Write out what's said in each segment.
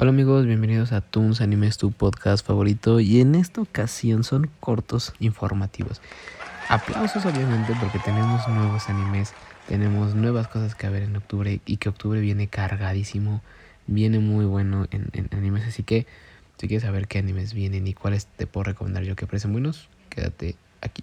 Hola amigos, bienvenidos a Toons Animes, tu podcast favorito y en esta ocasión son cortos informativos. Aplausos obviamente porque tenemos nuevos animes, tenemos nuevas cosas que ver en octubre y que octubre viene cargadísimo, viene muy bueno en, animes, así que si quieres saber qué animes vienen y cuáles te puedo recomendar yo que parecen buenos, quédate aquí.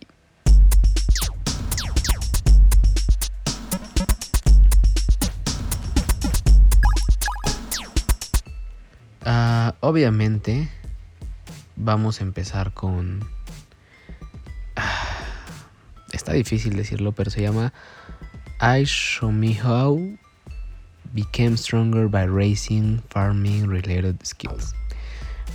Ah, obviamente vamos a empezar con... Ah, está difícil decirlo, pero se llama I Show Me How Became Stronger by Racing Farming Related Skills.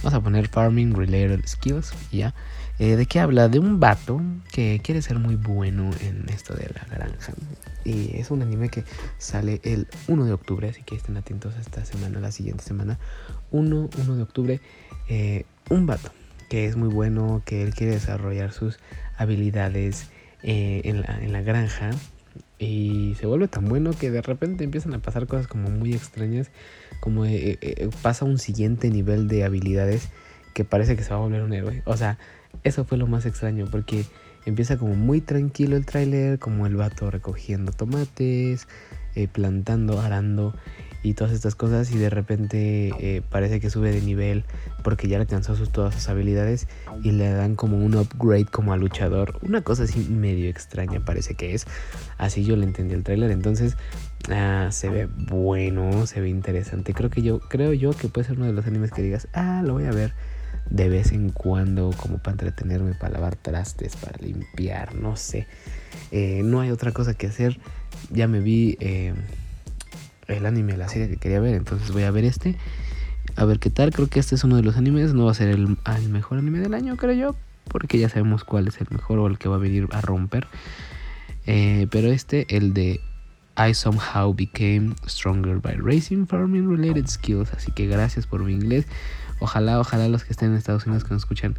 Vamos a poner Farming Related Skills ya. Eh, ¿De qué habla? De un vato que quiere ser muy bueno en esto de la granja. Y es un anime que sale el 1 de octubre, así que estén atentos esta semana, la siguiente semana. 1, 1 de octubre, eh, un vato que es muy bueno, que él quiere desarrollar sus habilidades eh, en la granja. Y se vuelve tan bueno que de repente empiezan a pasar cosas como muy extrañas, como pasa un siguiente nivel de habilidades que parece que se va a volver un héroe. O sea, eso fue lo más extraño porque empieza como muy tranquilo el tráiler, como el vato recogiendo tomates, eh, plantando, arando y todas estas cosas y de repente eh, parece que sube de nivel porque ya alcanzó sus, todas sus habilidades y le dan como un upgrade como a luchador. Una cosa así medio extraña parece que es. Así yo le entendí el tráiler. Entonces ah, se ve bueno, se ve interesante. Creo que yo, creo yo que puede ser uno de los animes que digas, ah, lo voy a ver de vez en cuando como para entretenerme, para lavar trastes, para limpiar, no sé. Eh, no hay otra cosa que hacer. Ya me vi eh, el anime, la serie que quería ver, entonces voy a ver este. A ver qué tal, creo que este es uno de los animes, no va a ser el, mejor anime del año, creo yo, porque ya sabemos cuál es el mejor o el que va a venir a romper. Eh, pero este, el de I somehow became stronger by racing farming related skills. Así que gracias por mi inglés. Ojalá, ojalá los que estén en Estados Unidos que nos escuchan,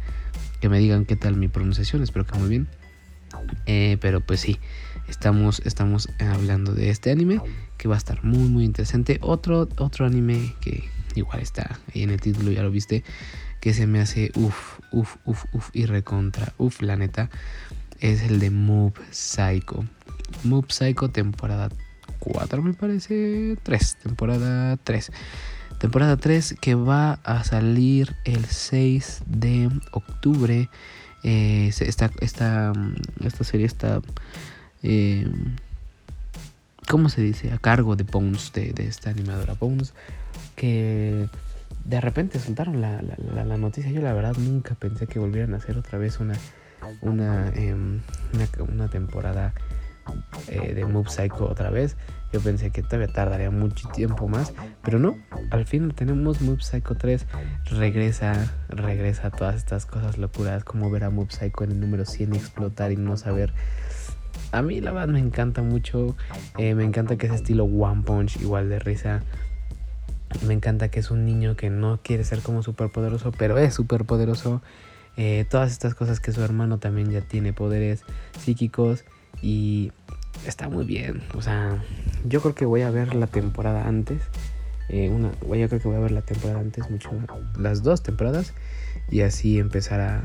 que me digan qué tal mi pronunciación. Espero que muy bien. Eh, pero pues sí, estamos, estamos hablando de este anime que va a estar muy, muy interesante. Otro, otro anime que igual está ahí en el título, ya lo viste, que se me hace uff, uff, uff, uff y recontra, uff, la neta, es el de Move Psycho. Move Psycho temporada 4 me parece, 3, temporada 3 temporada 3 que va a salir el 6 de octubre. Eh, esta, esta, esta, serie está, eh, ¿cómo se dice? A cargo de Bones, de, esta animadora Bones, que de repente soltaron la, la, noticia. Yo la verdad nunca pensé que volvieran a hacer otra vez una, una, em, una, temporada eh, de Move Psycho otra vez. Yo pensé que todavía tardaría mucho tiempo más, pero no, al fin tenemos Mob Psycho 3. Regresa, regresa a todas estas cosas locuras, como ver a Mob Psycho en el número 100 explotar y no saber. A mí la verdad me encanta mucho, eh, me encanta que es estilo One Punch, igual de risa. Me encanta que es un niño que no quiere ser como súper poderoso, pero es súper poderoso. Eh, todas estas cosas que su hermano también ya tiene poderes psíquicos y está muy bien. O sea, yo creo que voy a ver la temporada antes. Eh, una, yo creo que voy a ver la temporada antes, mucho, las dos temporadas. Y así empezar a,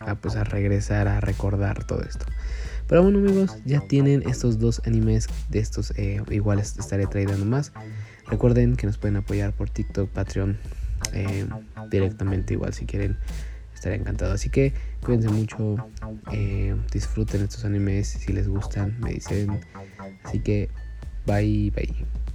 a, pues, a regresar a recordar todo esto. Pero bueno amigos, ya tienen estos dos animes de estos eh, iguales estaré trayendo más. Recuerden que nos pueden apoyar por TikTok, Patreon, eh, directamente igual si quieren estaría encantado. Así que cuídense mucho, eh, disfruten estos animes si les gustan, me dicen. Así que bye bye.